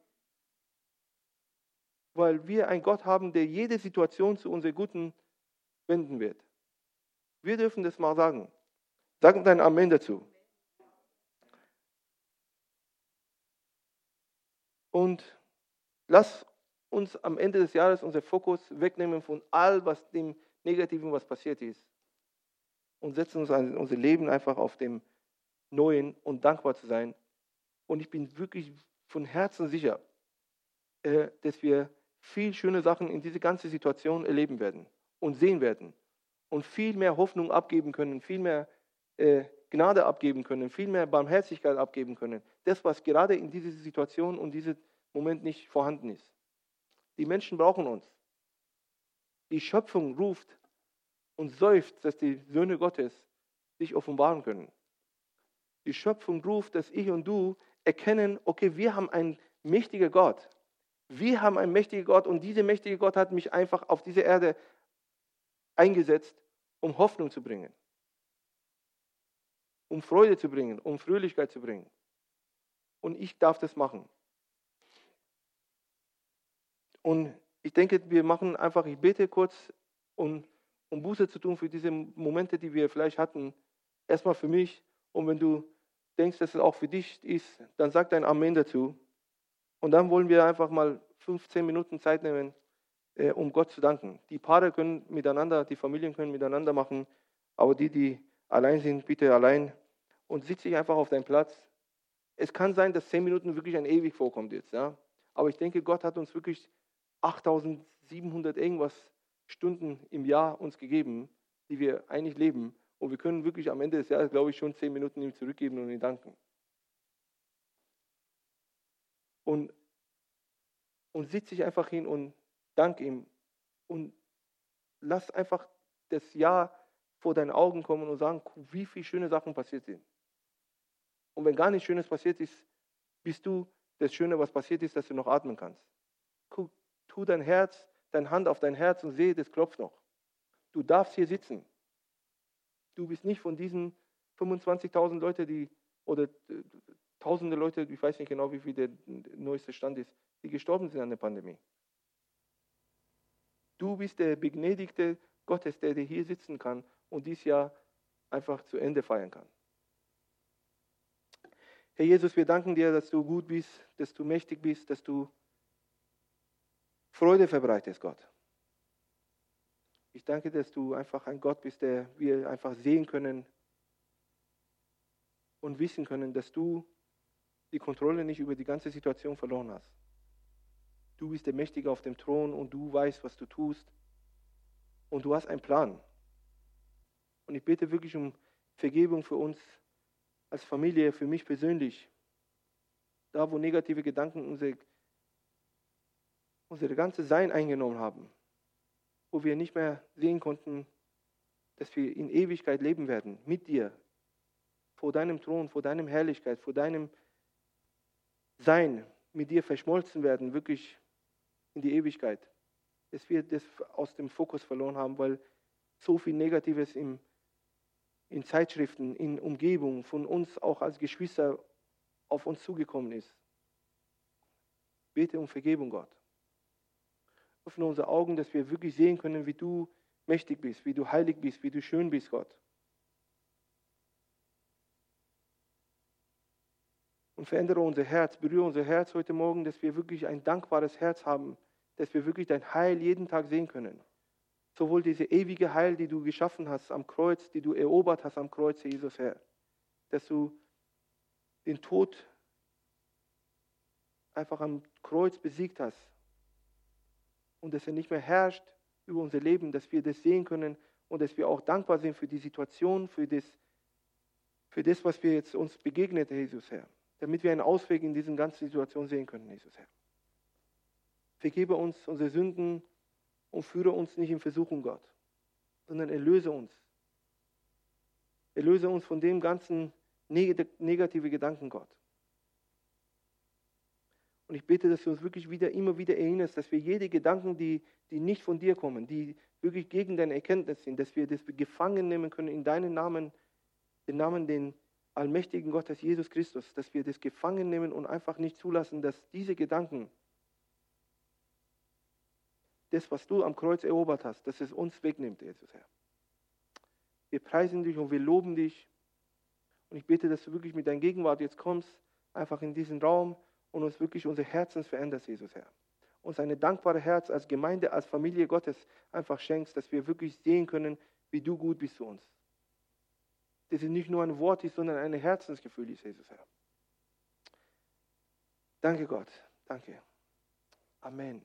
weil wir einen Gott haben, der jede Situation zu unserem Guten wenden wird. Wir dürfen das mal sagen. Sag dein Amen dazu. Und lass uns am Ende des Jahres unser Fokus wegnehmen von all was dem Negativen, was passiert ist. Und setzen uns unser Leben einfach auf dem Neuen und dankbar zu sein. Und ich bin wirklich von Herzen sicher, äh, dass wir viel schöne Sachen in diese ganze Situation erleben werden und sehen werden und viel mehr Hoffnung abgeben können, viel mehr äh, Gnade abgeben können, viel mehr Barmherzigkeit abgeben können. Das, was gerade in dieser Situation und diesem Moment nicht vorhanden ist. Die Menschen brauchen uns. Die Schöpfung ruft und seufzt, dass die Söhne Gottes sich offenbaren können. Die Schöpfung ruft, dass ich und du erkennen, okay, wir haben einen mächtigen Gott. Wir haben einen mächtigen Gott und dieser mächtige Gott hat mich einfach auf diese Erde eingesetzt, um Hoffnung zu bringen, um Freude zu bringen, um Fröhlichkeit zu bringen. Und ich darf das machen. Und ich denke, wir machen einfach, ich bete kurz, um, um Buße zu tun für diese Momente, die wir vielleicht hatten. Erstmal für mich. Und wenn du denkst, dass es auch für dich ist, dann sag dein Amen dazu. Und dann wollen wir einfach mal 15 Minuten Zeit nehmen, äh, um Gott zu danken. Die Paare können miteinander, die Familien können miteinander machen, aber die, die allein sind, bitte allein und sitze dich einfach auf deinen Platz. Es kann sein, dass 10 Minuten wirklich ein ewig vorkommt jetzt, ja. Aber ich denke, Gott hat uns wirklich 8700 irgendwas Stunden im Jahr uns gegeben, die wir eigentlich leben. Und wir können wirklich am Ende des Jahres, glaube ich, schon 10 Minuten ihm zurückgeben und ihm danken. Und, und sitze ich einfach hin und danke ihm. Und lass einfach das Jahr vor deinen Augen kommen und sagen, wie viele schöne Sachen passiert sind. Und wenn gar nichts Schönes passiert ist, bist du das Schöne, was passiert ist, dass du noch atmen kannst. Guck, tu dein Herz, deine Hand auf dein Herz und sehe, das klopft noch. Du darfst hier sitzen. Du bist nicht von diesen 25.000 Leuten, die, oder äh, tausende Leute, ich weiß nicht genau, wie viel der neueste Stand ist, die gestorben sind an der Pandemie. Du bist der Begnädigte Gottes, der hier sitzen kann und dieses Jahr einfach zu Ende feiern kann. Herr Jesus, wir danken dir, dass du gut bist, dass du mächtig bist, dass du Freude verbreitest, Gott. Ich danke, dass du einfach ein Gott bist, der wir einfach sehen können und wissen können, dass du die Kontrolle nicht über die ganze Situation verloren hast. Du bist der Mächtige auf dem Thron und du weißt, was du tust. Und du hast einen Plan. Und ich bete wirklich um Vergebung für uns als Familie, für mich persönlich. Da, wo negative Gedanken unser, unser ganzes Sein eingenommen haben. Wo wir nicht mehr sehen konnten, dass wir in Ewigkeit leben werden mit dir. Vor deinem Thron, vor deinem Herrlichkeit, vor deinem sein, mit dir verschmolzen werden, wirklich in die Ewigkeit. Dass wir das aus dem Fokus verloren haben, weil so viel Negatives im, in Zeitschriften, in Umgebung von uns auch als Geschwister auf uns zugekommen ist. Bete um Vergebung, Gott. Öffne unsere Augen, dass wir wirklich sehen können, wie du mächtig bist, wie du heilig bist, wie du schön bist, Gott. und verändere unser Herz, berühre unser Herz heute Morgen, dass wir wirklich ein dankbares Herz haben, dass wir wirklich dein Heil jeden Tag sehen können. Sowohl diese ewige Heil, die du geschaffen hast am Kreuz, die du erobert hast am Kreuz, Jesus Herr, dass du den Tod einfach am Kreuz besiegt hast und dass er nicht mehr herrscht über unser Leben, dass wir das sehen können und dass wir auch dankbar sind für die Situation, für das, für das, was wir jetzt uns begegnet, Jesus Herr. Damit wir einen Ausweg in diesen ganzen Situationen sehen können, Jesus Herr. Vergebe uns unsere Sünden und führe uns nicht in Versuchung, Gott, sondern erlöse uns. Erlöse uns von dem ganzen negative Gedanken, Gott. Und ich bete, dass du uns wirklich wieder, immer wieder erinnerst, dass wir jede Gedanken, die, die nicht von dir kommen, die wirklich gegen deine Erkenntnis sind, dass wir das gefangen nehmen können in deinen Namen, den Namen, den allmächtigen Gottes Jesus Christus, dass wir das gefangen nehmen und einfach nicht zulassen, dass diese Gedanken, das, was du am Kreuz erobert hast, dass es uns wegnimmt, Jesus Herr. Wir preisen dich und wir loben dich. Und ich bete, dass du wirklich mit deiner Gegenwart jetzt kommst, einfach in diesen Raum und uns wirklich unser Herzens veränderst, Jesus Herr. Uns ein dankbares Herz als Gemeinde, als Familie Gottes einfach schenkst, dass wir wirklich sehen können, wie du gut bist zu uns. Das ist nicht nur ein Wort ist, sondern ein Herzensgefühl ist, Jesus Herr. Danke Gott. Danke. Amen.